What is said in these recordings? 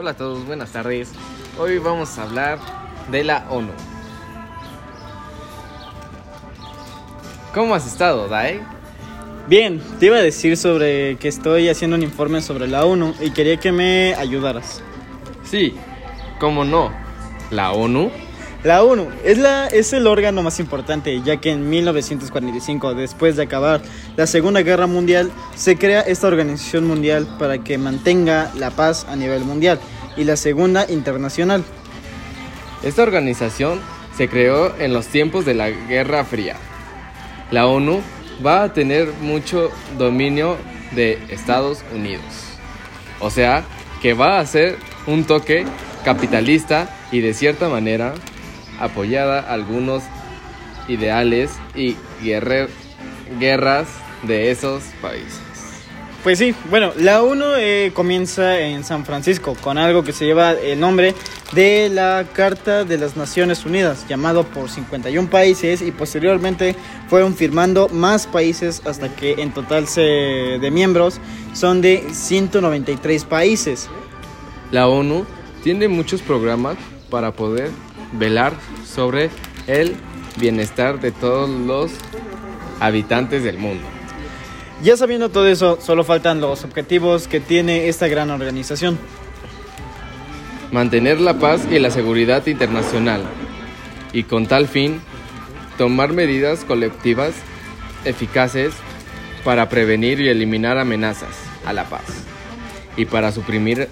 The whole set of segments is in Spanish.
Hola a todos, buenas tardes. Hoy vamos a hablar de la ONU. ¿Cómo has estado, Dai? Bien, te iba a decir sobre que estoy haciendo un informe sobre la ONU y quería que me ayudaras. Sí, cómo no. La ONU La ONU es, la, es el órgano más importante, ya que en 1945, después de acabar la Segunda Guerra Mundial, se crea esta organización mundial para que mantenga la paz a nivel mundial y la Segunda Internacional. Esta organización se creó en los tiempos de la Guerra Fría. La ONU va a tener mucho dominio de Estados Unidos. O sea, que va a ser un toque capitalista y de cierta manera apoyada algunos ideales y guerrer- guerras de esos países. Pues sí, bueno, la ONU eh, comienza en San Francisco con algo que se lleva el nombre de la Carta de las Naciones Unidas, llamado por 51 países y posteriormente fueron firmando más países hasta que en total se, de miembros son de 193 países. La ONU tiene muchos programas para poder velar sobre el bienestar de todos los habitantes del mundo. Ya sabiendo todo eso, solo faltan los objetivos que tiene esta gran organización. mantener la paz y la seguridad internacional y con tal fin tomar medidas colectivas eficaces para prevenir y eliminar amenazas a la paz y para suprimir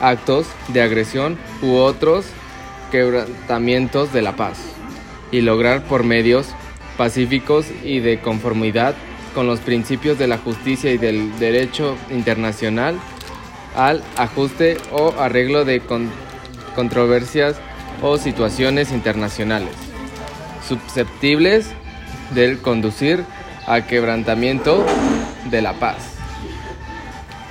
actos de agresión u otros quebrantamientos de la paz y lograr por medios pacíficos y de conformidad con los principios de la justicia y del derecho internacional al ajuste o arreglo de con- controversias o situaciones internacionales susceptibles del conducir a quebrantamiento de la paz.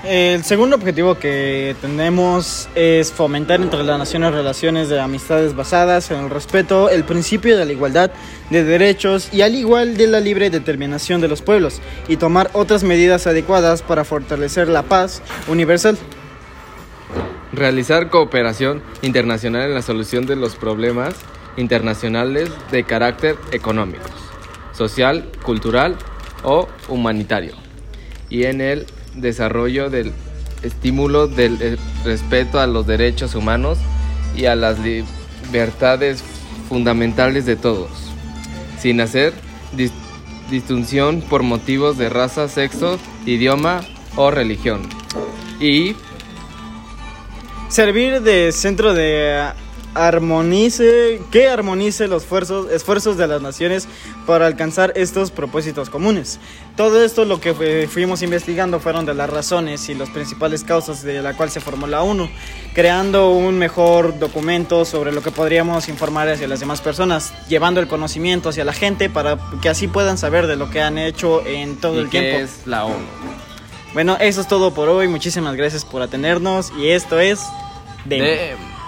El segundo objetivo que tenemos es fomentar entre las naciones relaciones de amistades basadas en el respeto, el principio de la igualdad de derechos y al igual de la libre determinación de los pueblos y tomar otras medidas adecuadas para fortalecer la paz universal. Realizar cooperación internacional en la solución de los problemas internacionales de carácter económico, social, cultural o humanitario. Y en el desarrollo del estímulo del eh, respeto a los derechos humanos y a las libertades fundamentales de todos, sin hacer dis- distinción por motivos de raza, sexo, idioma o religión. Y Servir de centro de armonice, que armonice los esfuerzos, esfuerzos de las naciones para alcanzar estos propósitos comunes. Todo esto lo que fuimos investigando fueron de las razones y las principales causas de la cual se formó la ONU, creando un mejor documento sobre lo que podríamos informar hacia las demás personas, llevando el conocimiento hacia la gente para que así puedan saber de lo que han hecho en todo ¿Y el qué tiempo. es la ONU? Bueno, eso es todo por hoy. Muchísimas gracias por atendernos y esto es Demo. Dem.